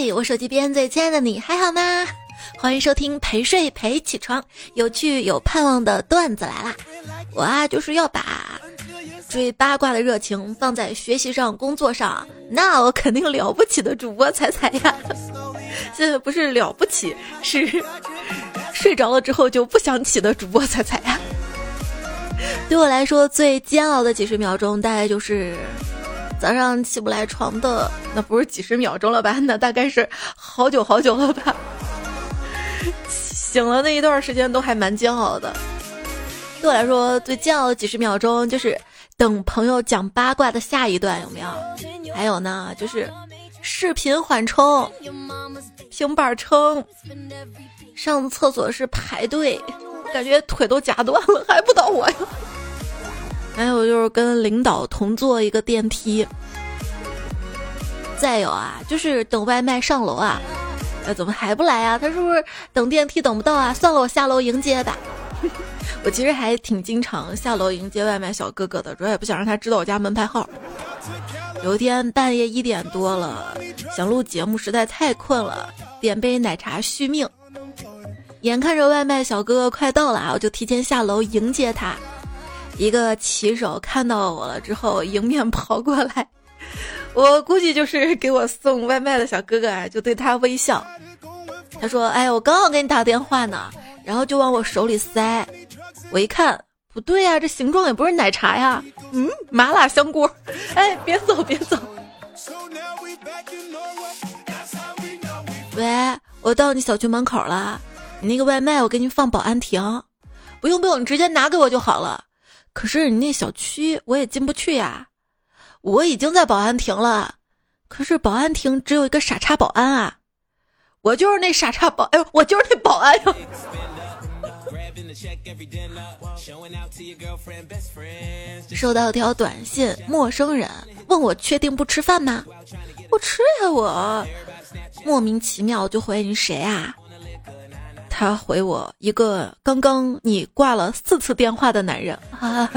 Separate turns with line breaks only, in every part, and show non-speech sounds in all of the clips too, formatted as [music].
嘿，我手机边最亲爱的你还好吗？欢迎收听陪睡陪起床，有趣有盼望的段子来啦！我啊就是要把追八卦的热情放在学习上、工作上，那我肯定了不起的主播彩彩呀！[laughs] 现在不是了不起，是 [laughs] 睡着了之后就不想起的主播彩彩呀！对我来说，最煎熬的几十秒钟，大概就是早上起不来床的，那不是几十秒钟了吧？那大概是好久好久了吧？醒了那一段时间都还蛮煎熬的。对我来说，最煎熬的几十秒钟就是等朋友讲八卦的下一段，有没有？还有呢，就是视频缓冲、平板撑、上厕所是排队。感觉腿都夹断了，还不倒我呀！还有就是跟领导同坐一个电梯，再有啊，就是等外卖上楼啊，那怎么还不来啊？他是不是等电梯等不到啊？算了，我下楼迎接吧。[laughs] 我其实还挺经常下楼迎接外卖小哥哥的，主要也不想让他知道我家门牌号。有一天半夜一点多了，想录节目，实在太困了，点杯奶茶续命。眼看着外卖小哥哥快到了啊，我就提前下楼迎接他。一个骑手看到我了之后，迎面跑过来，[laughs] 我估计就是给我送外卖的小哥哥啊，就对他微笑。他说：“哎，我刚要给你打电话呢。”然后就往我手里塞。我一看，不对呀，这形状也不是奶茶呀，嗯，麻辣香锅。[laughs] 哎，别走，别走。喂，我到你小区门口了。你那个外卖我给你放保安亭，不用不用，你直接拿给我就好了。可是你那小区我也进不去呀，我已经在保安亭了，可是保安亭只有一个傻叉保安啊，我就是那傻叉保，哎呦，我就是那保安呀。收到条短信，陌生人问我确定不吃饭吗？我吃呀，我莫名其妙就回你谁啊？他回我一个刚刚你挂了四次电话的男人啊，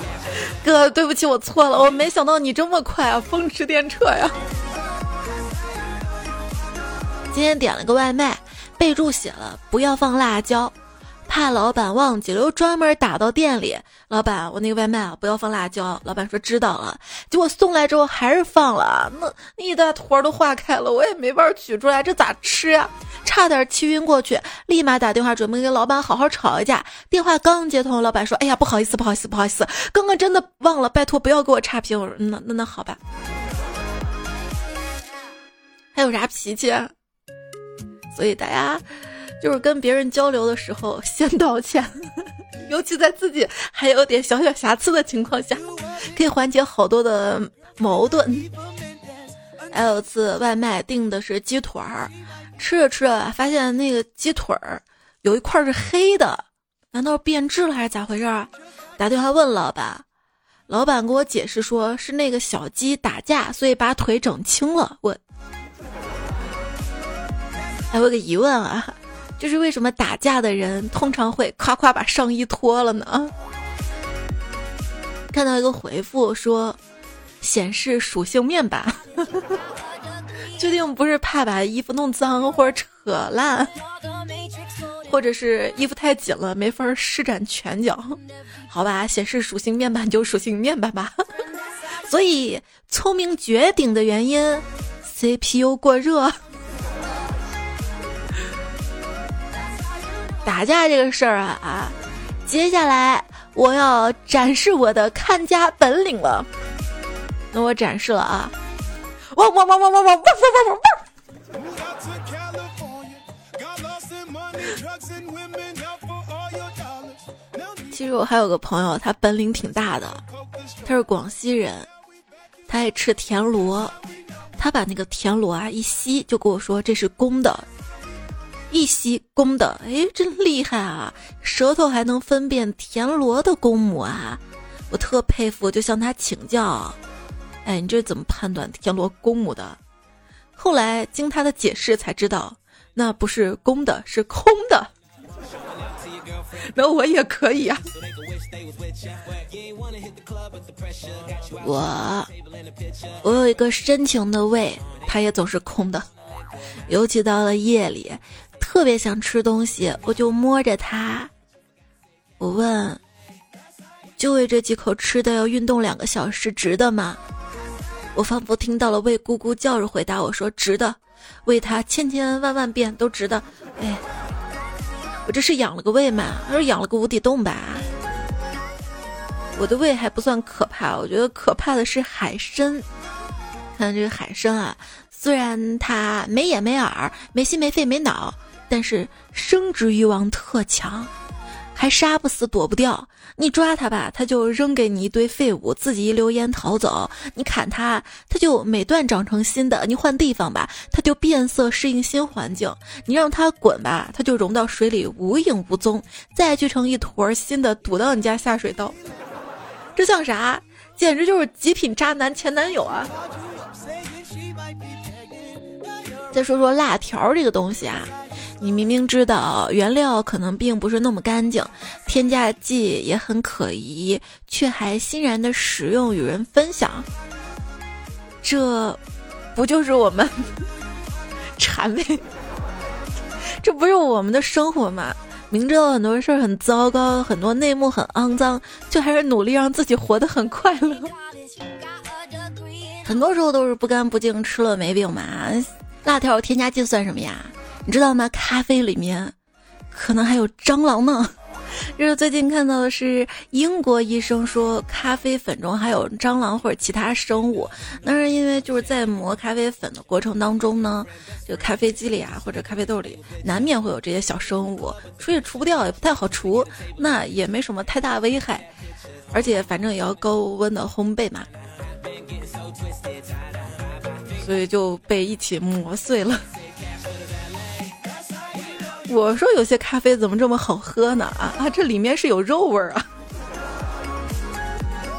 [laughs] 哥，对不起，我错了，我没想到你这么快啊，风驰电掣呀！今天点了个外卖，备注写了不要放辣椒。怕老板忘记了，又专门打到店里。老板，我那个外卖啊，不要放辣椒。老板说知道了。结果送来之后还是放了，那那一大坨都化开了，我也没法取出来，这咋吃呀？差点气晕过去，立马打电话准备跟老板好好吵一架。电话刚接通，老板说：“哎呀，不好意思，不好意思，不好意思，刚刚真的忘了，拜托不要给我差评。”我说：“那那那好吧。”还有啥脾气？所以大家。就是跟别人交流的时候先道歉，[laughs] 尤其在自己还有点小小瑕疵的情况下，可以缓解好多的矛盾。还有次外卖订的是鸡腿儿，吃着吃着发现那个鸡腿儿有一块是黑的，难道变质了还是咋回事儿？打电话问老板，老板给我解释说是那个小鸡打架，所以把腿整青了。我还有个疑问啊。就是为什么打架的人通常会夸夸把上衣脱了呢？看到一个回复说，显示属性面板，[laughs] 确定不是怕把衣服弄脏或者扯烂，或者是衣服太紧了没法施展拳脚？好吧，显示属性面板就属性面板吧。[laughs] 所以聪明绝顶的原因，CPU 过热。打架这个事儿啊啊，接下来我要展示我的看家本领了。那我展示了啊！汪汪汪汪汪汪汪汪汪汪！其实我还有个朋友，他本领挺大的，他是广西人，他爱吃田螺，他把那个田螺啊一吸，就跟我说这是公的。一吸公的，哎，真厉害啊！舌头还能分辨田螺的公母啊，我特佩服，就向他请教。哎，你这怎么判断田螺公母的？后来经他的解释才知道，那不是公的，是空的。那我也可以啊。我我有一个深情的胃，它也总是空的。尤其到了夜里，特别想吃东西，我就摸着它，我问：就为这几口吃的要运动两个小时，值得吗？我仿佛听到了胃咕咕叫着回答我说：值得，喂它千千万万遍都值得。哎，我这是养了个胃吗？还是养了个无底洞吧？我的胃还不算可怕，我觉得可怕的是海参。看这个海参啊，虽然它没眼没耳、没心没肺没脑，但是生殖欲望特强，还杀不死躲不掉。你抓它吧，它就扔给你一堆废物，自己一溜烟逃走；你砍它，它就每段长成新的；你换地方吧，它就变色适应新环境；你让它滚吧，它就融到水里无影无踪，再聚成一坨新的堵到你家下水道。这像啥？简直就是极品渣男前男友啊！再说说辣条这个东西啊，你明明知道原料可能并不是那么干净，添加剂也很可疑，却还欣然的使用与人分享，这不就是我们 [laughs] 谄媚？这不是我们的生活吗？明知道很多事儿很糟糕，很多内幕很肮脏，却还是努力让自己活得很快乐。很多时候都是不干不净，吃了没病嘛。辣条添加剂算什么呀？你知道吗？咖啡里面可能还有蟑螂呢。[laughs] 就是最近看到的是英国医生说咖啡粉中还有蟑螂或者其他生物，那是因为就是在磨咖啡粉的过程当中呢，这个咖啡机里啊或者咖啡豆里难免会有这些小生物，除也除不掉，也不太好除，那也没什么太大危害，而且反正也要高温的烘焙嘛，所以就被一起磨碎了。我说有些咖啡怎么这么好喝呢？啊啊，这里面是有肉味儿啊！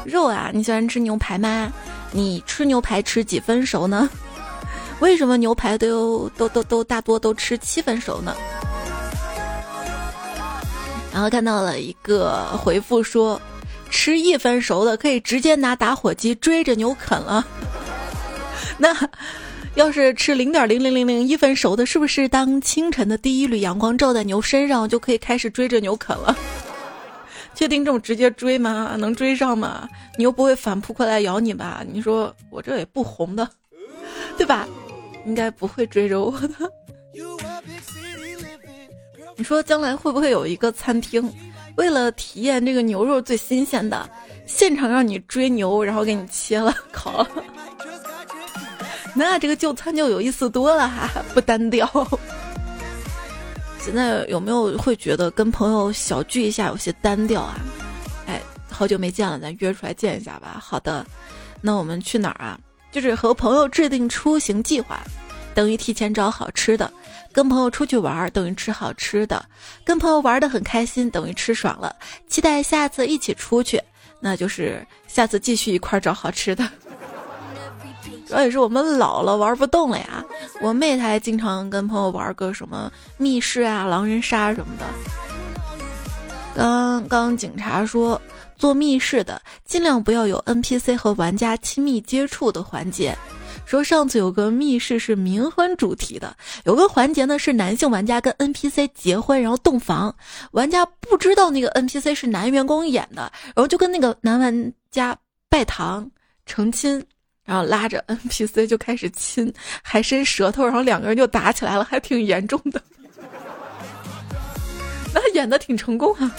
肉啊，你喜欢吃牛排吗？你吃牛排吃几分熟呢？为什么牛排都都都都大多都吃七分熟呢？然后看到了一个回复说，吃一分熟的可以直接拿打火机追着牛啃了。那。要是吃零点零零零零一分熟的，是不是当清晨的第一缕阳光照在牛身上，就可以开始追着牛啃了？[laughs] 确定这么直接追吗？能追上吗？牛不会反扑过来咬你吧？你说我这也不红的，对吧？应该不会追着我的。你说将来会不会有一个餐厅，为了体验这个牛肉最新鲜的，现场让你追牛，然后给你切了烤了？那这个就餐就有意思多了哈，不单调。现在有没有会觉得跟朋友小聚一下有些单调啊？哎，好久没见了，咱约出来见一下吧。好的，那我们去哪儿啊？就是和朋友制定出行计划，等于提前找好吃的；跟朋友出去玩，等于吃好吃的；跟朋友玩的很开心，等于吃爽了。期待下次一起出去，那就是下次继续一块儿找好吃的。主要也是我们老了玩不动了呀。我妹她还经常跟朋友玩个什么密室啊、狼人杀什么的。刚刚警察说，做密室的尽量不要有 NPC 和玩家亲密接触的环节。说上次有个密室是冥婚主题的，有个环节呢是男性玩家跟 NPC 结婚，然后洞房，玩家不知道那个 NPC 是男员工演的，然后就跟那个男玩家拜堂成亲。然后拉着 [laughs] NPC 就开始亲，还伸舌头，然后两个人就打起来了，还挺严重的。[laughs] 那演的挺成功啊，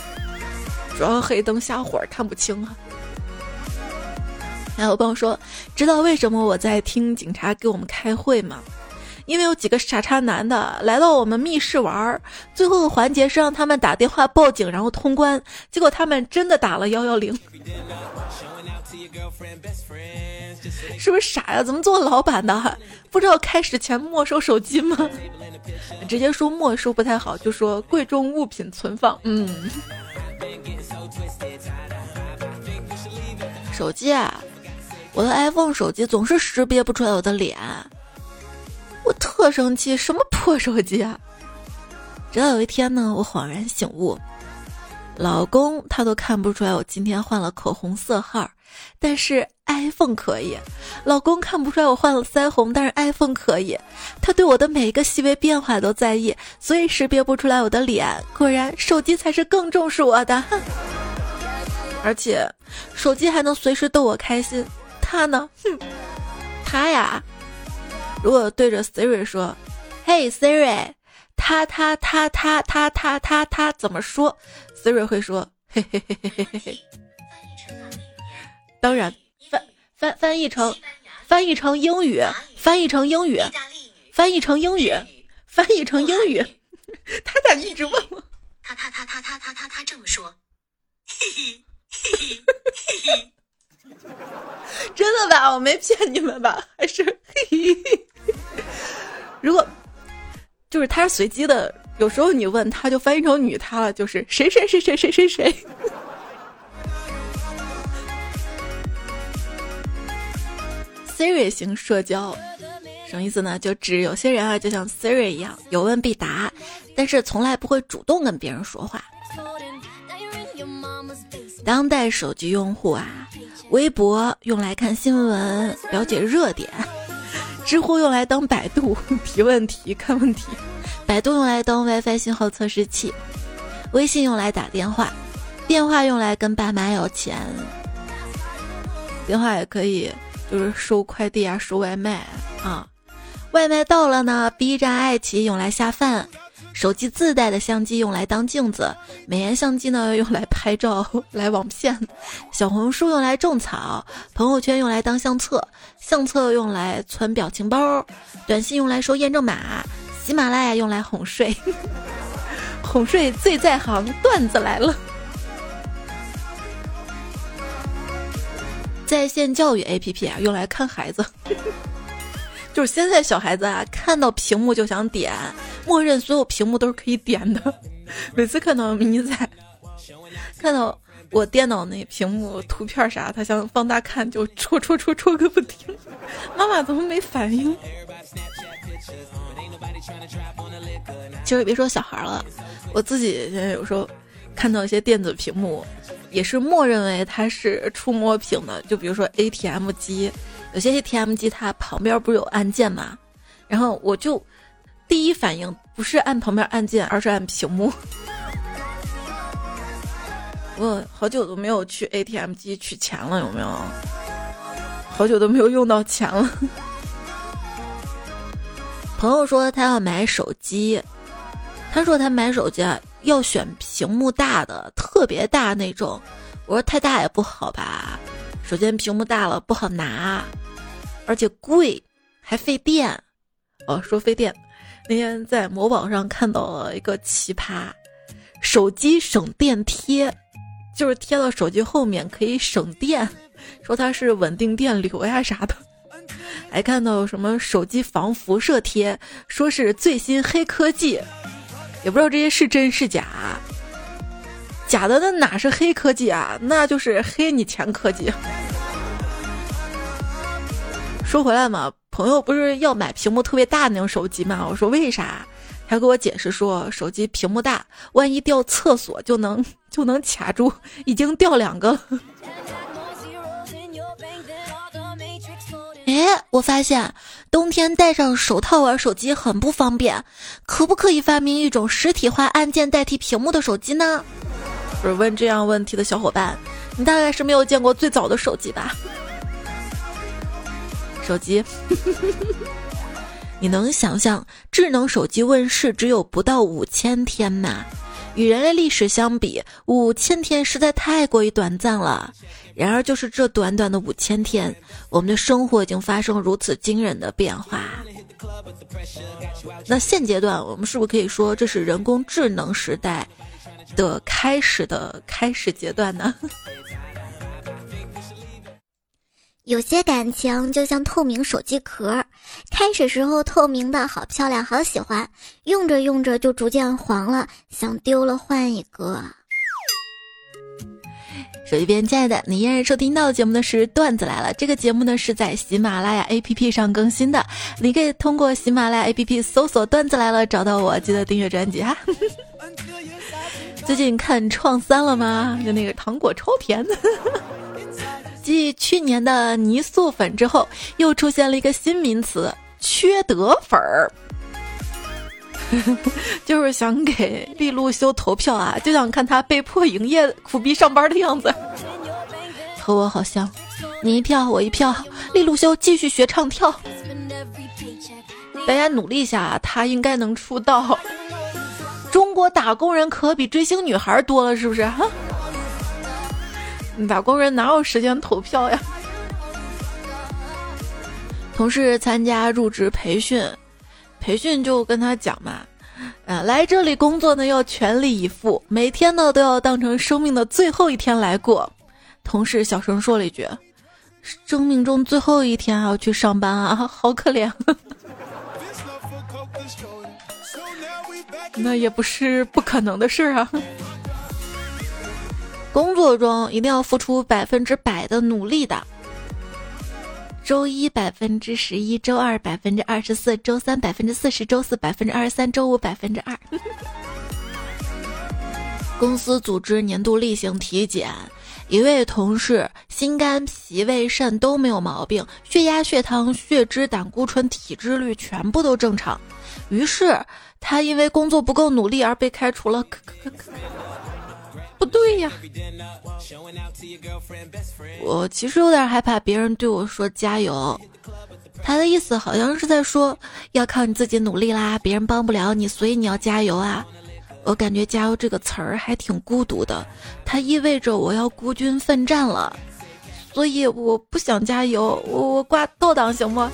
主要黑灯瞎火看不清啊。还有朋友说，知道为什么我在听警察给我们开会吗？因为有几个傻叉男的来到我们密室玩儿，最后的环节是让他们打电话报警，然后通关，结果他们真的打了幺幺零。是不是傻呀？怎么做老板的不知道开始前没收手机吗？直接说没收不太好，就说贵重物品存放。嗯，手机啊，我的 iPhone 手机总是识别不出来我的脸，我特生气，什么破手机啊！直到有一天呢，我恍然醒悟，老公他都看不出来我今天换了口红色号。但是 iPhone 可以。老公看不出来我换了腮红，但是 iPhone 可以。他对我的每一个细微变化都在意，所以识别不出来我的脸。果然，手机才是更重视我的。哼 [laughs] 而且，手机还能随时逗我开心。他呢？哼，他呀，如果对着 Siri 说：“嘿，Siri，他他他他他他他他怎么说？”Siri 会说：“嘿嘿嘿嘿嘿嘿嘿。”当然，翻翻翻译成翻译成英语，翻译成英语，翻译成英语，翻译成英语。他咋一直问我？他他他他他他他他这么说。嘿嘿。真的吧？我没骗你们吧？还是 [laughs] 如果就是他是随机的，有时候你问他就翻译成女他了，就是谁谁谁谁谁谁谁。Siri 型社交什么意思呢？就指有些人啊，就像 Siri 一样，有问必答，但是从来不会主动跟别人说话。当代手机用户啊，微博用来看新闻、了解热点，知乎用来当百度 [laughs] 提问题、看问题，百度用来当 WiFi 信号测试器，微信用来打电话，电话用来跟爸妈要钱，电话也可以就是收快递啊、收外卖啊，外卖到了呢，B 站、爱奇艺用来下饭。手机自带的相机用来当镜子，美颜相机呢用来拍照 [laughs] 来网骗，小红书用来种草，朋友圈用来当相册，相册用来存表情包，短信用来收验证码，喜马拉雅用来哄睡，[laughs] 哄睡最在行，段子来了，在线教育 APP 啊用来看孩子。[laughs] 就是现在小孩子啊，看到屏幕就想点，默认所有屏幕都是可以点的。每次看到迷仔，看到我电脑那屏幕图片啥，他想放大看就戳戳戳戳个不停。妈妈怎么没反应？其实别说小孩了，我自己现在有时候看到一些电子屏幕，也是默认为它是触摸屏的，就比如说 ATM 机。有些 ATM 机它旁边不是有按键吗？然后我就第一反应不是按旁边按键，而是按屏幕。[laughs] 我好久都没有去 ATM 机取钱了，有没有？好久都没有用到钱了。[laughs] 朋友说他要买手机，他说他买手机啊要选屏幕大的，特别大那种。我说太大也不好吧。首先屏幕大了不好拿，而且贵，还费电。哦，说费电，那天在某宝上看到了一个奇葩，手机省电贴，就是贴到手机后面可以省电，说它是稳定电流呀啥的。还看到什么手机防辐射贴，说是最新黑科技，也不知道这些是真是假。假的那哪是黑科技啊？那就是黑你钱科技。说回来嘛，朋友不是要买屏幕特别大那种手机嘛？我说为啥？他给我解释说，手机屏幕大，万一掉厕所就能就能卡住，已经掉两个了。[laughs] 哎，我发现冬天戴上手套玩手机很不方便，可不可以发明一种实体化按键代替屏幕的手机呢？不是问这样问题的小伙伴，你大概是没有见过最早的手机吧？手机，[laughs] 你能想象智能手机问世只有不到五千天吗？与人类历史相比，五千天实在太过于短暂了。然而，就是这短短的五千天，我们的生活已经发生如此惊人的变化。那现阶段，我们是不是可以说这是人工智能时代的开始的开始阶段呢？[laughs]
有些感情就像透明手机壳，开始时候透明的好漂亮，好喜欢，用着用着就逐渐黄了，想丢了换一个。
手机边，亲爱的，你依然收听到的节目的是段子来了。这个节目呢是在喜马拉雅 APP 上更新的，你可以通过喜马拉雅 APP 搜索“段子来了”找到我，记得订阅专辑哈。[laughs] 最近看《创三》了吗？就那个糖果超甜的。[laughs] 继去年的泥塑粉之后，又出现了一个新名词——缺德粉儿。[laughs] 就是想给利路修投票啊，就想看他被迫营业、苦逼上班的样子。[laughs] 和我好像，你一票我一票，利路修继续学唱跳。大家努力一下，他应该能出道。中国打工人可比追星女孩多了，是不是？哈，打工人哪有时间投票呀？同事参加入职培训，培训就跟他讲嘛，啊，来这里工作呢要全力以赴，每天呢都要当成生命的最后一天来过。同事小声说了一句：“生命中最后一天还要去上班啊，[laughs] 好可怜。[laughs] ”那也不是不可能的事啊！工作中一定要付出百分之百的努力的。周一百分之十一，周二百分之二十四，周三百分之四十，周四百分之二十三，周五百分之二。[laughs] 公司组织年度例行体检，一位同事心肝脾胃肾都没有毛病，血压、血糖、血脂、胆固醇、体脂率全部都正常，于是。他因为工作不够努力而被开除了，不对呀！我其实有点害怕别人对我说加油，他的意思好像是在说要靠你自己努力啦，别人帮不了你，所以你要加油啊！我感觉“加油”这个词儿还挺孤独的，它意味着我要孤军奋战了，所以我不想加油，我我挂倒档行吗？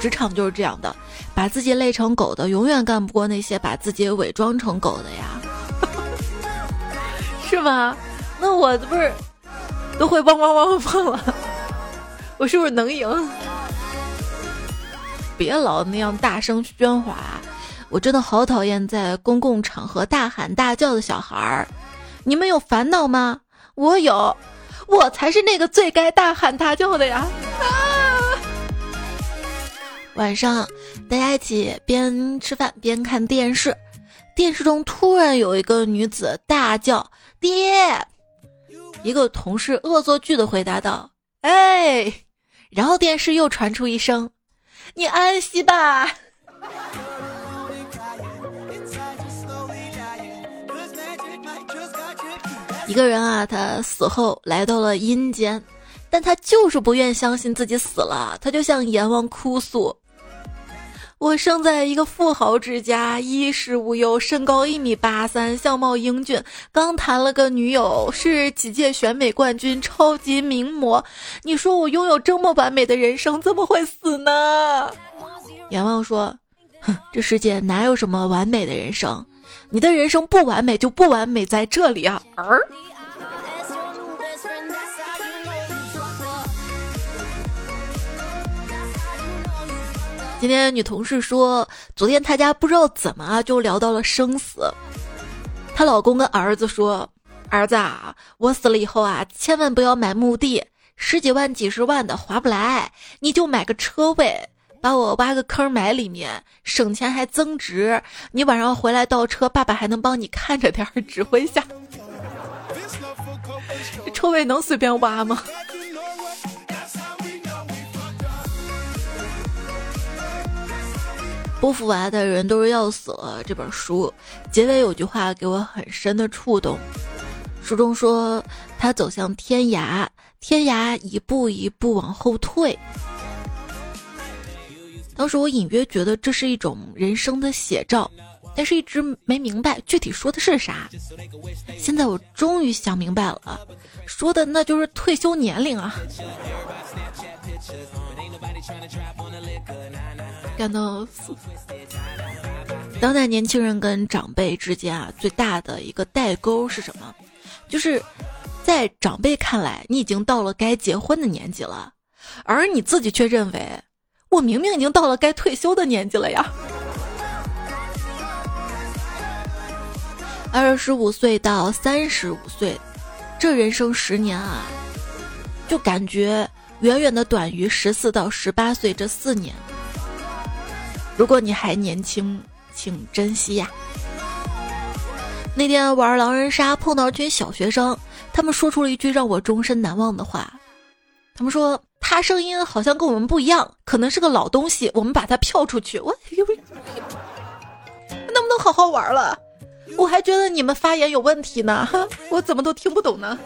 职场就是这样的。把自己累成狗的，永远干不过那些把自己伪装成狗的呀，是吗？那我不是都会汪汪汪汪汪了？我是不是能赢？别老那样大声喧哗，我真的好讨厌在公共场合大喊大叫的小孩儿。你们有烦恼吗？我有，我才是那个最该大喊大叫的呀！啊晚上，大家一起边吃饭边看电视，电视中突然有一个女子大叫“爹”，一个同事恶作剧的回答道：“哎”，然后电视又传出一声：“你安息吧。” [laughs] 一个人啊，他死后来到了阴间，但他就是不愿相信自己死了，他就向阎王哭诉。我生在一个富豪之家，衣食无忧，身高一米八三，相貌英俊，刚谈了个女友，是几届选美冠军，超级名模。你说我拥有这么完美的人生，怎么会死呢？阎王说：“哼，这世界哪有什么完美的人生？你的人生不完美，就不完美在这里啊！”儿。今天女同事说，昨天她家不知道怎么啊就聊到了生死。她老公跟儿子说：“儿子啊，我死了以后啊，千万不要买墓地，十几万、几十万的划不来，你就买个车位，把我挖个坑埋里面，省钱还增值。你晚上回来倒车，爸爸还能帮你看着点，指挥一下。车位能随便挖吗？”不服娃的人都是要死了。这本书结尾有句话给我很深的触动，书中说他走向天涯，天涯一步一步往后退。当时我隐约觉得这是一种人生的写照，但是一直没明白具体说的是啥。现在我终于想明白了，说的那就是退休年龄啊。感到当代年轻人跟长辈之间啊，最大的一个代沟是什么？就是在长辈看来，你已经到了该结婚的年纪了，而你自己却认为，我明明已经到了该退休的年纪了呀。二十五岁到三十五岁，这人生十年啊，就感觉。远远的短于十四到十八岁这四年。如果你还年轻，请珍惜呀。那天玩狼人杀碰到一群小学生，他们说出了一句让我终身难忘的话。他们说他声音好像跟我们不一样，可能是个老东西，我们把他票出去。我 [laughs] 能不能好好玩了？我还觉得你们发言有问题呢，[laughs] 我怎么都听不懂呢？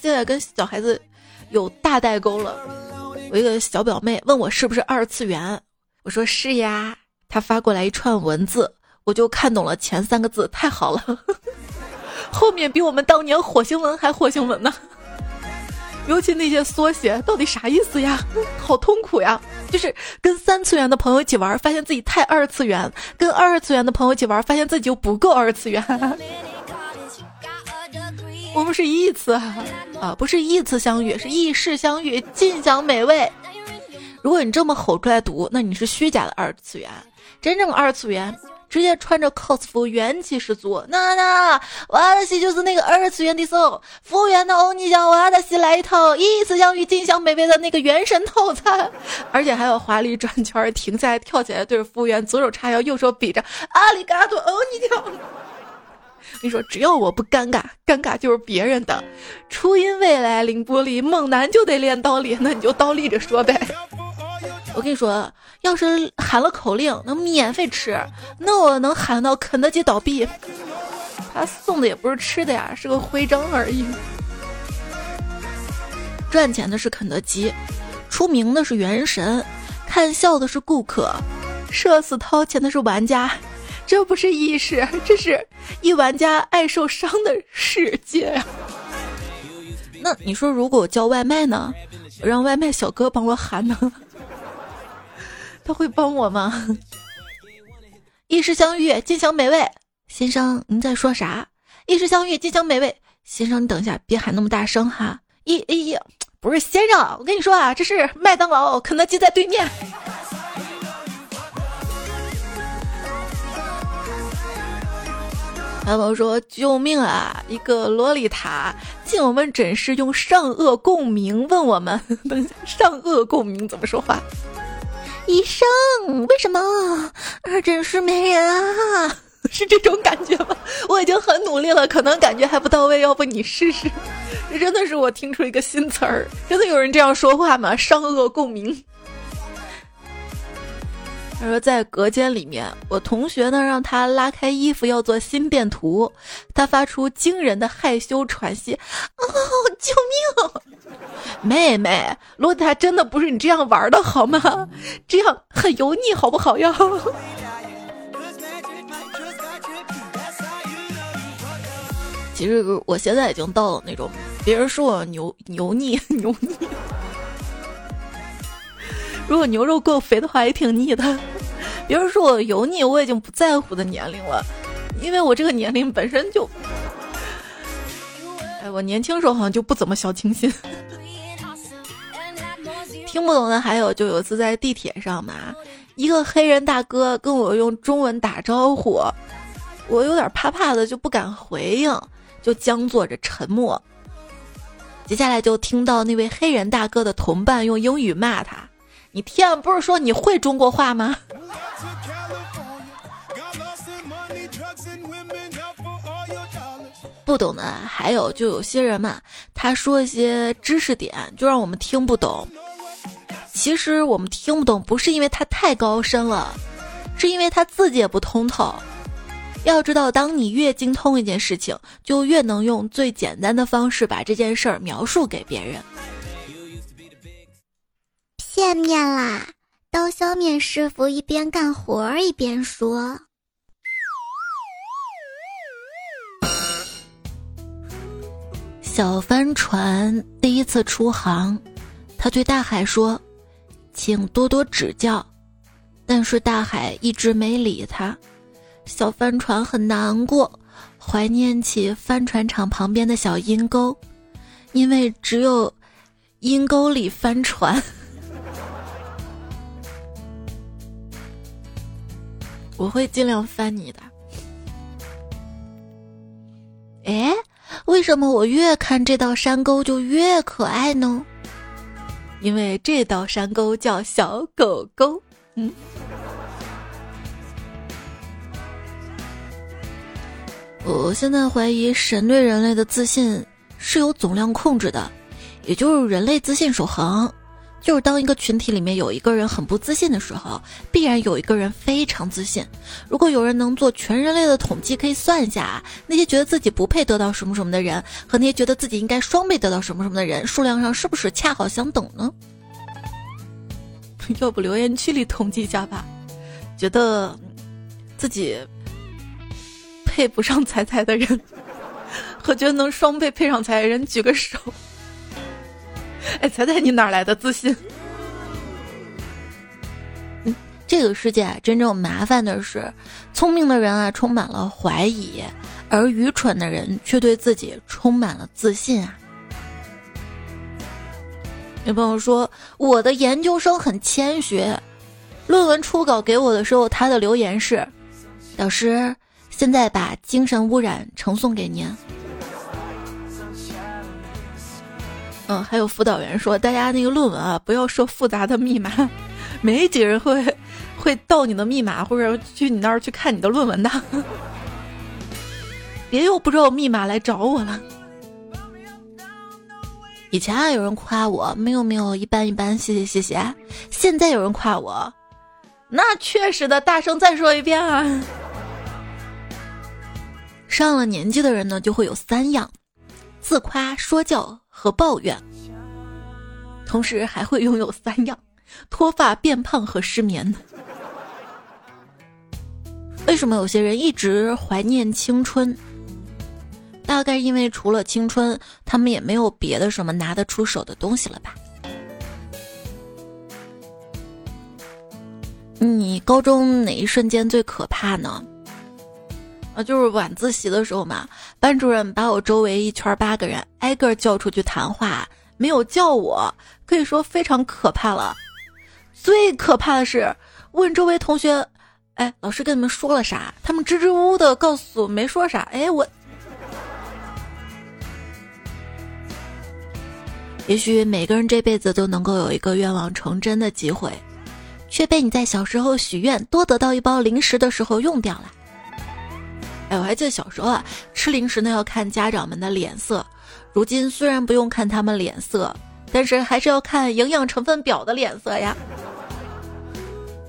现在跟小孩子有大代沟了。我一个小表妹问我是不是二次元，我说是呀。她发过来一串文字，我就看懂了前三个字，太好了。[laughs] 后面比我们当年火星文还火星文呢。尤其那些缩写到底啥意思呀？好痛苦呀！就是跟三次元的朋友一起玩，发现自己太二次元；跟二次元的朋友一起玩，发现自己就不够二次元。我们是异次啊，不是异次相遇，是异世相遇，尽享美味。如果你这么吼出来读，那你是虚假的二次元。真正二次元。直接穿着 cos 服，元气十足。那那，瓦达西就是那个二次元的候，服务员的欧尼酱，瓦达西来一套一次相遇尽享美味的那个原神套餐，而且还有华丽转圈，停下来跳起来，对着服务员左手叉腰，右手比着阿里嘎多欧尼酱。你说只要我不尴尬，尴尬就是别人的。初音未来凌波丽，猛男就得练倒立，那你就倒立着说呗。我跟你说，要是喊了口令能免费吃，那我能喊到肯德基倒闭。他送的也不是吃的呀，是个徽章而已。赚钱的是肯德基，出名的是原神，看笑的是顾客，社死掏钱的是玩家。这不是意识，这是一玩家爱受伤的世界。那你说，如果我叫外卖呢？我让外卖小哥帮我喊呢？他会帮我吗？一时相遇，尽享美味。先生，您在说啥？一时相遇，尽享美味。先生，你等一下，别喊那么大声哈。一、一、不是先生，我跟你说啊，这是麦当劳，肯德基在对面。他们说：“救命啊！一个洛丽塔进我们诊室，用上颚共鸣问我们，等一下，上颚共鸣怎么说话？”医生，为什么二诊室没人啊？[laughs] 是这种感觉吗？我已经很努力了，可能感觉还不到位，要不你试试？这真的是我听出一个新词儿，真的有人这样说话吗？上颚共鸣。他说在隔间里面，我同学呢让他拉开衣服要做心电图，他发出惊人的害羞喘息，哦，救命！妹妹，洛塔真的不是你这样玩的好吗？这样很油腻，好不好呀？其实我现在已经到了那种别人说我牛油腻油腻。[laughs] 如果牛肉够肥的话，也挺腻的。[laughs] 别人说我油腻，我已经不在乎的年龄了，因为我这个年龄本身就……哎，我年轻时候好像就不怎么小清新。[laughs] 听不懂的还有，就有次在地铁上嘛，一个黑人大哥跟我用中文打招呼，我有点怕怕的，就不敢回应，就僵坐着沉默。接下来就听到那位黑人大哥的同伴用英语骂他。你天，不是说你会中国话吗？不懂的还有，就有些人嘛，他说一些知识点，就让我们听不懂。其实我们听不懂，不是因为他太高深了，是因为他自己也不通透。要知道，当你越精通一件事情，就越能用最简单的方式把这件事儿描述给别人。
见面啦！刀削面师傅一边干活一边说：“
小帆船第一次出航，他对大海说：‘请多多指教。’但是大海一直没理他。小帆船很难过，怀念起帆船厂旁边的小阴沟，因为只有阴沟里翻船。”我会尽量翻你的。哎，为什么我越看这道山沟就越可爱呢？因为这道山沟叫小狗狗。嗯。我现在怀疑神对人类的自信是有总量控制的，也就是人类自信守恒。就是当一个群体里面有一个人很不自信的时候，必然有一个人非常自信。如果有人能做全人类的统计，可以算一下啊那些觉得自己不配得到什么什么的人，和那些觉得自己应该双倍得到什么什么的人，数量上是不是恰好相等呢？[laughs] 要不留言区里统计一下吧。觉得自己配不上彩彩的人，[laughs] 和觉得能双倍配上彩的人举个手。[laughs] 哎，猜猜你哪来的自信？[laughs] 这个世界真正麻烦的是，聪明的人啊充满了怀疑，而愚蠢的人却对自己充满了自信啊。有朋友说我的研究生很谦虚，论文初稿给我的时候，他的留言是：“导师，现在把精神污染呈送给您。”嗯，还有辅导员说，大家那个论文啊，不要设复杂的密码，[laughs] 没几个人会会盗你的密码，或者去你那儿去看你的论文的。[laughs] 别又不知道密码来找我了。以前啊，有人夸我没有没有一般一般，谢谢谢谢。现在有人夸我，那确实的，大声再说一遍啊。上了年纪的人呢，就会有三样：自夸、说教。和抱怨，同时还会拥有三样：脱发、变胖和失眠。为什么有些人一直怀念青春？大概因为除了青春，他们也没有别的什么拿得出手的东西了吧？你高中哪一瞬间最可怕呢？就是晚自习的时候嘛，班主任把我周围一圈八个人挨个叫出去谈话，没有叫我，可以说非常可怕了。最可怕的是问周围同学：“哎，老师跟你们说了啥？”他们支支吾吾的告诉我没说啥。哎，我，也许每个人这辈子都能够有一个愿望成真的机会，却被你在小时候许愿多得到一包零食的时候用掉了。哎，我还记得小时候啊，吃零食呢要看家长们的脸色。如今虽然不用看他们脸色，但是还是要看营养成分表的脸色呀。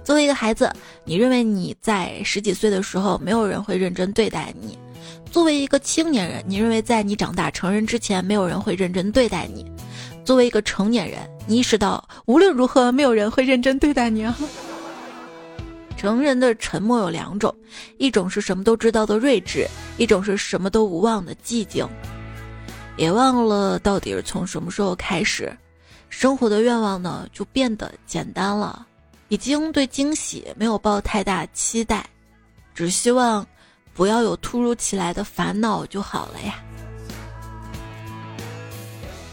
作为一个孩子，你认为你在十几岁的时候没有人会认真对待你；作为一个青年人，你认为在你长大成人之前没有人会认真对待你；作为一个成年人，你意识到无论如何没有人会认真对待你啊。成人的沉默有两种，一种是什么都知道的睿智，一种是什么都无望的寂静。也忘了到底是从什么时候开始，生活的愿望呢就变得简单了，已经对惊喜没有抱太大期待，只希望不要有突如其来的烦恼就好了呀。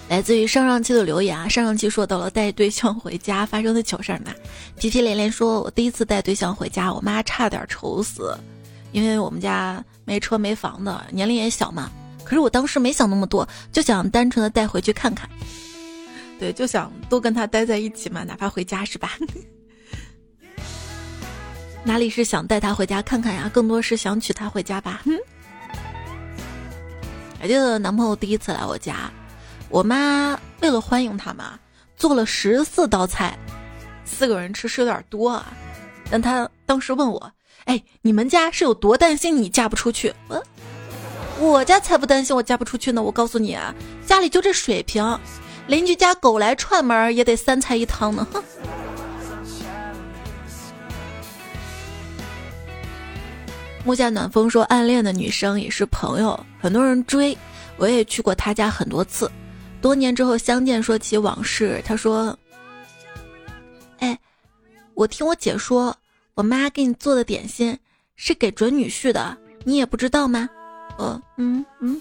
来自于上上期的留言啊，上上期说到了带对象回家发生的糗事儿嘛，皮皮连连说，我第一次带对象回家，我妈差点愁死，因为我们家没车没房的，年龄也小嘛。可是我当时没想那么多，就想单纯的带回去看看，对，就想多跟他待在一起嘛，哪怕回家是吧？[laughs] 哪里是想带他回家看看呀，更多是想娶她回家吧。还记得男朋友第一次来我家。我妈为了欢迎他嘛，做了十四道菜，四个人吃是有点多啊。但她当时问我：“哎，你们家是有多担心你嫁不出去？”我我家才不担心我嫁不出去呢。我告诉你啊，家里就这水平，邻居家狗来串门也得三菜一汤呢。哼。[laughs] 木下暖风说，暗恋的女生也是朋友，很多人追，我也去过他家很多次。多年之后相见，说起往事，他说：“哎，我听我姐说，我妈给你做的点心是给准女婿的，你也不知道吗？”呃，嗯嗯，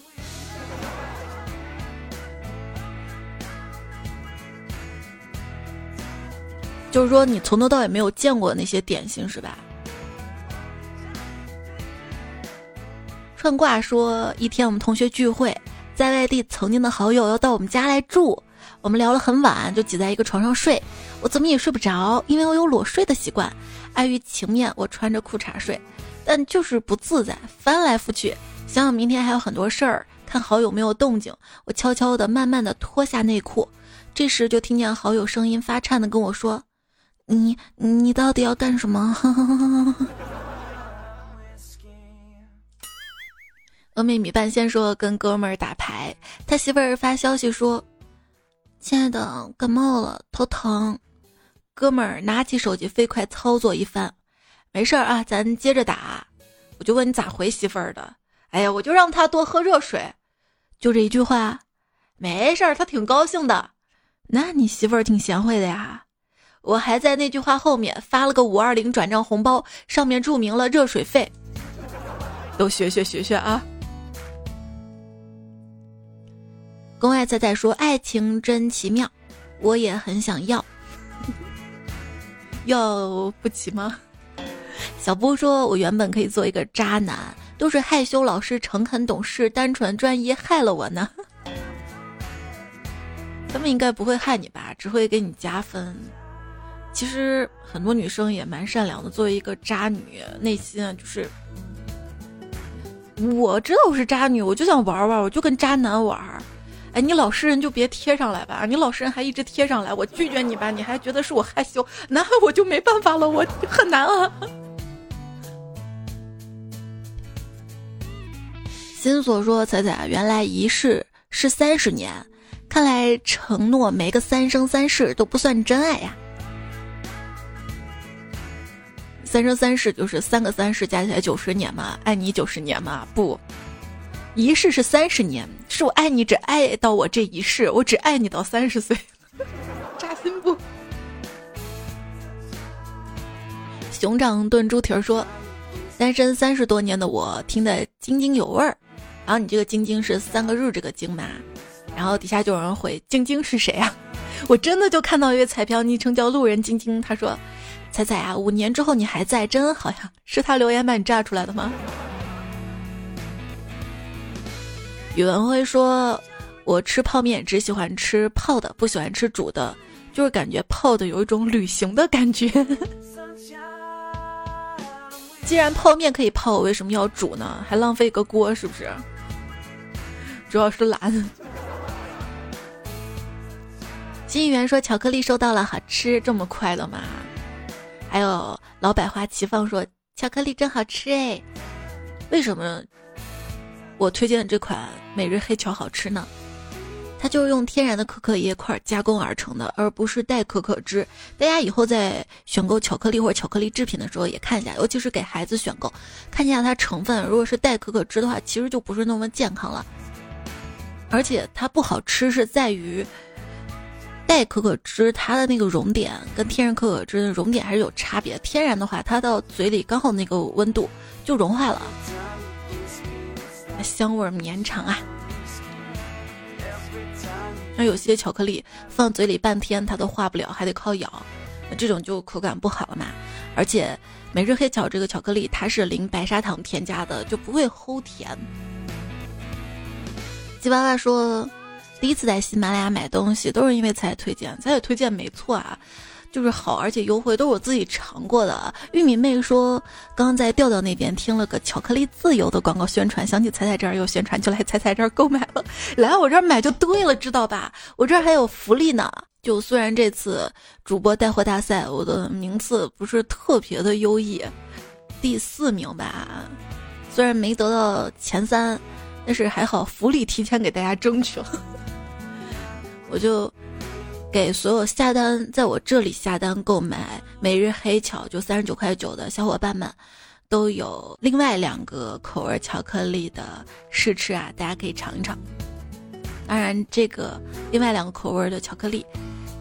就是说你从头到尾没有见过那些点心是吧？串挂说，一天我们同学聚会。在外地曾经的好友要到我们家来住，我们聊了很晚，就挤在一个床上睡。我怎么也睡不着，因为我有裸睡的习惯。碍于情面，我穿着裤衩睡，但就是不自在，翻来覆去，想想明天还有很多事儿，看好友没有动静，我悄悄的、慢慢的脱下内裤。这时就听见好友声音发颤的跟我说：“你你到底要干什么？” [laughs] 峨眉米半仙说跟哥们儿打牌，他媳妇儿发消息说：“亲爱的，感冒了，头疼。”哥们儿拿起手机飞快操作一番，没事儿啊，咱接着打。我就问你咋回媳妇儿的？哎呀，我就让他多喝热水，就这一句话，没事儿，他挺高兴的。那你媳妇儿挺贤惠的呀。我还在那句话后面发了个五二零转账红包，上面注明了热水费。[laughs] 都学学学学啊！宫外菜菜说：“爱情真奇妙，我也很想要，要不起吗？”小波说：“我原本可以做一个渣男，都是害羞、老实、诚恳、懂事、单纯、专一害了我呢。他们应该不会害你吧？只会给你加分。其实很多女生也蛮善良的。作为一个渣女，内心啊，就是我知道我是渣女，我就想玩玩，我就跟渣男玩。”哎，你老实人就别贴上来吧！你老实人还一直贴上来，我拒绝你吧，你还觉得是我害羞，那我就没办法了，我很难啊。心所说：“彩彩，原来一世是三十年，看来承诺没个三生三世都不算真爱呀。三生三世就是三个三世加起来九十年嘛，爱你九十年嘛，不。”一世是三十年，是我爱你只爱到我这一世，我只爱你到三十岁，[laughs] 扎心不？熊掌炖猪蹄儿说，单身三十多年的我听得津津有味儿。然后你这个晶晶是三个日这个晶嘛？然后底下就有人回晶晶是谁啊？[laughs] 我真的就看到一个彩票昵称叫路人晶晶，他说，彩彩啊，五年之后你还在，真好呀，是他留言把你炸出来的吗？宇文辉说：“我吃泡面只喜欢吃泡的，不喜欢吃煮的，就是感觉泡的有一种旅行的感觉。既然泡面可以泡，我为什么要煮呢？还浪费一个锅，是不是？主要是懒。”金议员说：“巧克力收到了，好吃，这么快了吗？”还有老百花齐放说：“巧克力真好吃哎，为什么？”我推荐的这款每日黑巧好吃呢，它就是用天然的可可叶块加工而成的，而不是代可可脂。大家以后在选购巧克力或者巧克力制品的时候也看一下，尤其是给孩子选购，看一下它成分。如果是代可可脂的话，其实就不是那么健康了。而且它不好吃是在于代可可脂它的那个熔点跟天然可可脂的熔点还是有差别。天然的话，它到嘴里刚好那个温度就融化了。香味绵长啊！那有些巧克力放嘴里半天它都化不了，还得靠咬，那这种就口感不好了嘛。而且每日黑巧这个巧克力它是零白砂糖添加的，就不会齁甜。吉娃娃说，第一次在喜马拉雅买东西都是因为才推荐，彩彩推荐没错啊。就是好，而且优惠都是我自己尝过的。玉米妹说，刚在调调那边听了个巧克力自由的广告宣传，想起彩彩这儿有宣传，就来彩彩这儿购买了。来我这儿买就对了，知道吧？我这儿还有福利呢。就虽然这次主播带货大赛我的名次不是特别的优异，第四名吧，虽然没得到前三，但是还好福利提前给大家争取了，[laughs] 我就。给所有下单在我这里下单购买每日黑巧就三十九块九的小伙伴们，都有另外两个口味巧克力的试吃啊，大家可以尝一尝。当然，这个另外两个口味的巧克力，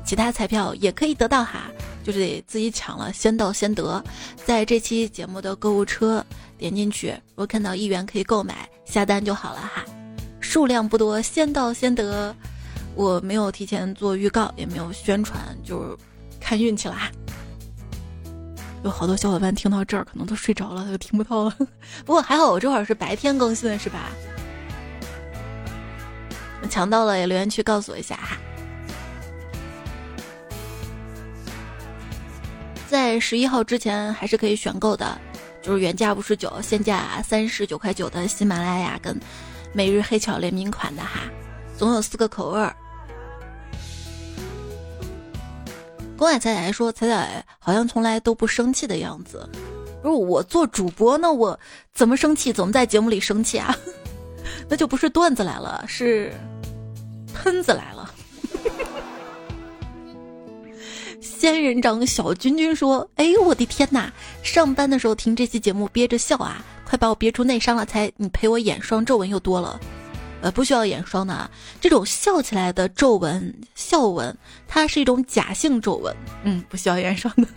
其他彩票也可以得到哈，就是得自己抢了，先到先得。在这期节目的购物车点进去，如果看到一元可以购买，下单就好了哈。数量不多，先到先得。我没有提前做预告，也没有宣传，就是看运气啦。有好多小伙伴听到这儿可能都睡着了，就听不到了。[laughs] 不过还好，我这会儿是白天更新的，是吧？抢到了也留言区告诉我一下哈。在十一号之前还是可以选购的，就是原价五十九，现价三十九块九的喜马拉雅跟每日黑巧联名款的哈，总有四个口味儿。公爱彩彩说：“彩彩好像从来都不生气的样子。如果我做主播呢，我怎么生气？怎么在节目里生气啊？[laughs] 那就不是段子来了，是喷子来了。”仙人掌小君君说：“哎呦我的天哪！上班的时候听这期节目憋着笑啊，快把我憋出内伤了！才你陪我眼霜皱纹又多了。”呃，不需要眼霜的啊，这种笑起来的皱纹、笑纹，它是一种假性皱纹，嗯，不需要眼霜的。[laughs]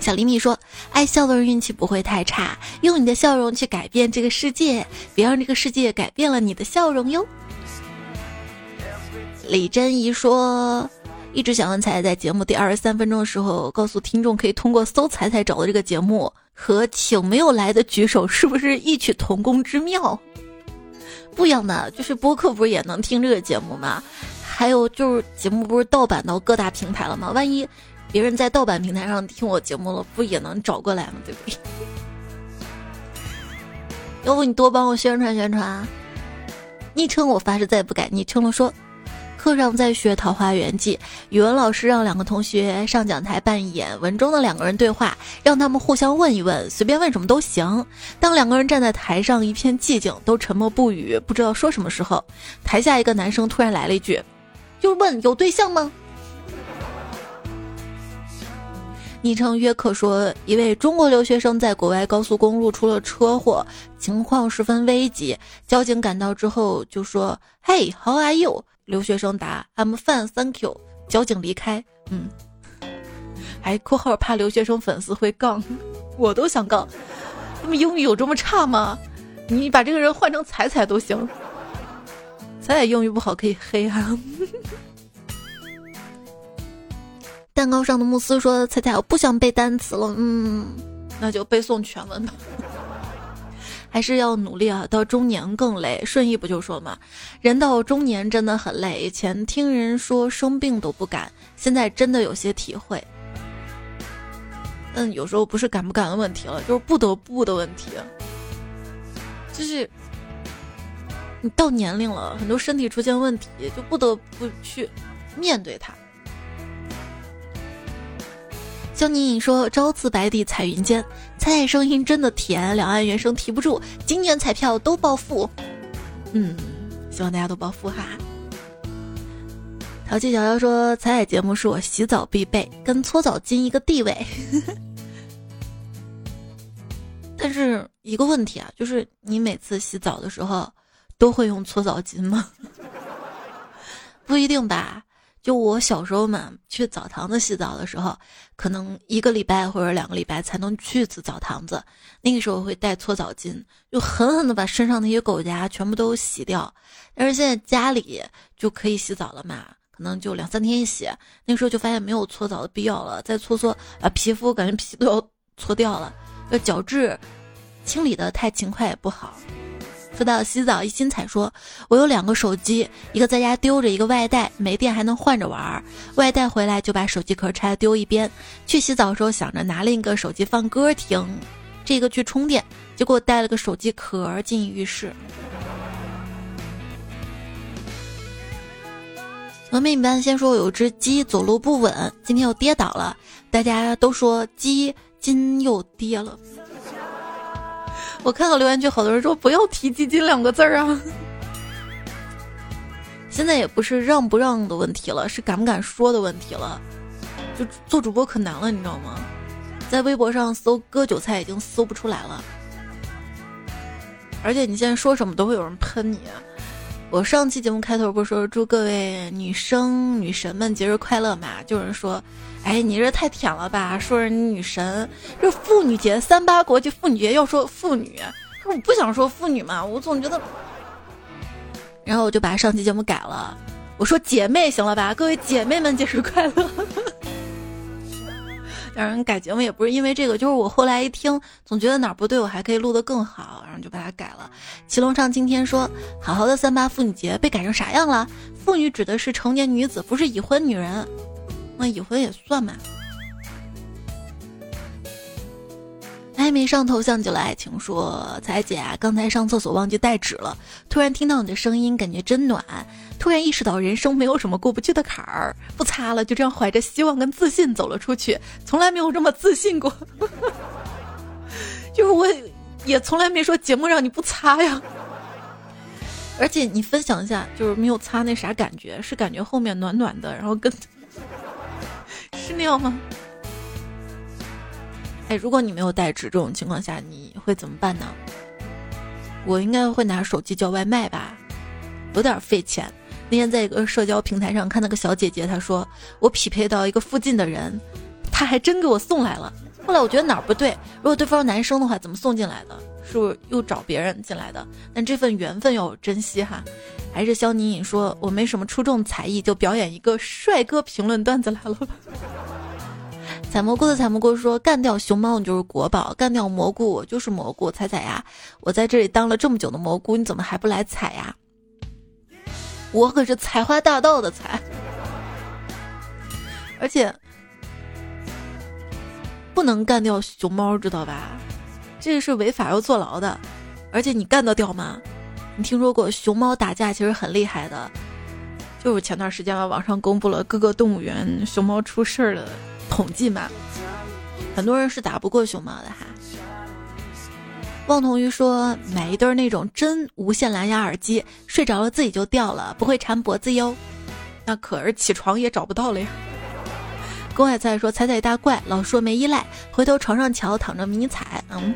小黎米说：“爱笑的人运气不会太差，用你的笑容去改变这个世界，别让这个世界改变了你的笑容哟。”李珍怡说：“一直想问彩彩，在节目第二十三分钟的时候，告诉听众可以通过搜彩彩找到这个节目。”和请没有来的举手是不是异曲同工之妙？不一样的，就是播客不是也能听这个节目吗？还有就是节目不是盗版到各大平台了吗？万一别人在盗版平台上听我节目了，不也能找过来吗？对不对？要不你多帮我宣传宣传？昵称我发誓再也不改，昵称了说。课上在学《桃花源记》，语文老师让两个同学上讲台扮演文中的两个人对话，让他们互相问一问，随便问什么都行。当两个人站在台上一片寂静，都沉默不语，不知道说什么时候，台下一个男生突然来了一句：“就问有对象吗？”昵称约克说，一位中国留学生在国外高速公路出了车祸，情况十分危急。交警赶到之后就说：“Hey，how are you？” 留学生答：“I'm fine, thank you。”交警离开。嗯，还（括号）怕留学生粉丝会杠，我都想杠。他们英语有这么差吗？你把这个人换成彩彩都行。彩彩英语不好可以黑啊。蛋糕上的慕斯说：“彩彩，我不想背单词了。”嗯，那就背诵全文吧。还是要努力啊！到中年更累。顺义不就说嘛，人到中年真的很累。以前听人说生病都不敢，现在真的有些体会。嗯，有时候不是敢不敢的问题了，就是不得不的问题。就是你到年龄了，很多身体出现问题，就不得不去面对它。江宁颖说：“朝辞白帝彩云间，彩彩声音真的甜，两岸猿声啼不住。今年彩票都暴富，嗯，希望大家都暴富哈。”淘气小妖说：“彩彩节目是我洗澡必备，跟搓澡巾一个地位。[laughs] 但是一个问题啊，就是你每次洗澡的时候都会用搓澡巾吗？[laughs] 不一定吧。”就我小时候嘛，去澡堂子洗澡的时候，可能一个礼拜或者两个礼拜才能去一次澡堂子。那个时候会带搓澡巾，就狠狠的把身上那些狗牙全部都洗掉。但是现在家里就可以洗澡了嘛，可能就两三天一洗。那个时候就发现没有搓澡的必要了，再搓搓把，皮肤感觉皮都要搓掉了。那角质清理的太勤快也不好。说到洗澡，一心彩说：“我有两个手机，一个在家丢着，一个外带，没电还能换着玩儿。外带回来就把手机壳拆丢一边。去洗澡的时候想着拿另一个手机放歌听，这个去充电，结果带了个手机壳进浴室。”峨眉一般先说有只鸡走路不稳，今天又跌倒了，大家都说鸡今又跌了。我看到留言区，好多人说不要提“基金”两个字儿啊。现在也不是让不让的问题了，是敢不敢说的问题了。就做主播可难了，你知道吗？在微博上搜“割韭菜”已经搜不出来了，而且你现在说什么都会有人喷你。我上期节目开头不是说祝各位女生女神们节日快乐嘛？就有人说。哎，你这太舔了吧！说人女神，这妇女节，三八国际妇女节要说妇女，我不想说妇女嘛，我总觉得。然后我就把上期节目改了，我说姐妹行了吧？各位姐妹们节日快乐。[laughs] 让人改节目也不是因为这个，就是我后来一听，总觉得哪儿不对，我还可以录得更好，然后就把它改了。祁龙上今天说，好好的三八妇女节被改成啥样了？妇女指的是成年女子，不是已婚女人。那已婚也算嘛？还没上头像就来爱情说，彩姐啊，刚才上厕所忘记带纸了，突然听到你的声音，感觉真暖。突然意识到人生没有什么过不去的坎儿，不擦了，就这样怀着希望跟自信走了出去，从来没有这么自信过。[laughs] 就是我也从来没说节目让你不擦呀。而且你分享一下，就是没有擦那啥感觉，是感觉后面暖暖的，然后跟是那样吗？哎，如果你没有带纸这种情况下，你会怎么办呢？我应该会拿手机叫外卖吧，有点费钱。那天在一个社交平台上看那个小姐姐，她说我匹配到一个附近的人，他还真给我送来了。后来我觉得哪儿不对，如果对方是男生的话，怎么送进来的？是不是又找别人进来的？但这份缘分要珍惜哈。还是肖妮妮说，我没什么出众才艺，就表演一个帅哥评论段子来了。采蘑菇的采蘑菇说，干掉熊猫你就是国宝，干掉蘑菇我就是蘑菇。采采呀，我在这里当了这么久的蘑菇，你怎么还不来采呀？我可是采花大盗的采，而且不能干掉熊猫，知道吧？这是违法要坐牢的，而且你干得掉吗？你听说过熊猫打架其实很厉害的，就是前段时间吧，网上公布了各个动物园熊猫出事儿的统计嘛，很多人是打不过熊猫的哈。望童鱼说买一对那种真无线蓝牙耳机，睡着了自己就掉了，不会缠脖子哟。那可是起床也找不到了呀。公海菜说：“彩彩大怪，老说没依赖，回头床上瞧，躺着迷彩。”嗯，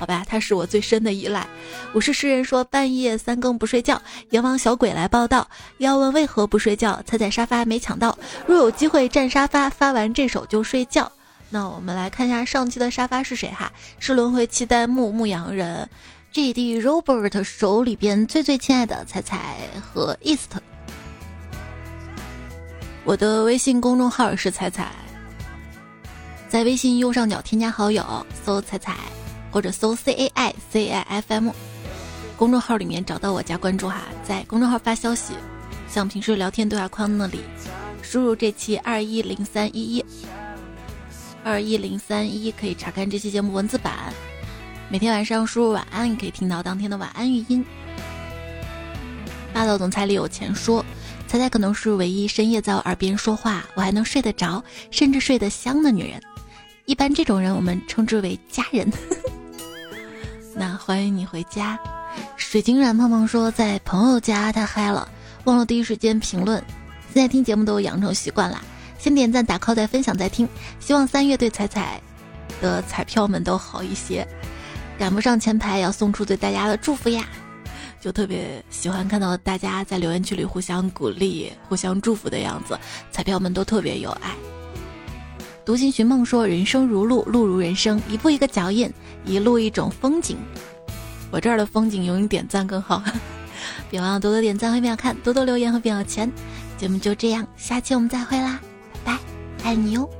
好吧，他是我最深的依赖。我是诗人说：“半夜三更不睡觉，阎王小鬼来报道，要问为何不睡觉？踩踩沙发没抢到，若有机会占沙发，发完这首就睡觉。”那我们来看一下上期的沙发是谁哈？是轮回期待牧牧羊人，G D Robert 手里边最最亲爱的彩彩和 East。我的微信公众号是彩彩，在微信右上角添加好友，搜彩彩或者搜 C A I C I F M，公众号里面找到我加关注哈，在公众号发消息，像平时聊天对话框那里输入这期二一零三一一二一零三一，可以查看这期节目文字版。每天晚上输入晚安，可以听到当天的晚安语音。霸道总裁里有钱说。彩彩可能是唯一深夜在我耳边说话，我还能睡得着，甚至睡得香的女人。一般这种人我们称之为家人。那欢迎你回家。水晶软胖胖说在朋友家太嗨了，忘了第一时间评论。现在听节目都养成习惯了，先点赞打 call 再分享再听。希望三月对彩彩的彩票们都好一些。赶不上前排，要送出对大家的祝福呀。就特别喜欢看到大家在留言区里互相鼓励、互相祝福的样子，彩票们都特别有爱。独行寻梦说：“人生如路，路如人生，一步一个脚印，一路一种风景。”我这儿的风景有你点赞更好，[laughs] 别忘了多多点赞和秒看，多多留言和表钱。节目就这样，下期我们再会啦，拜拜，爱你哟。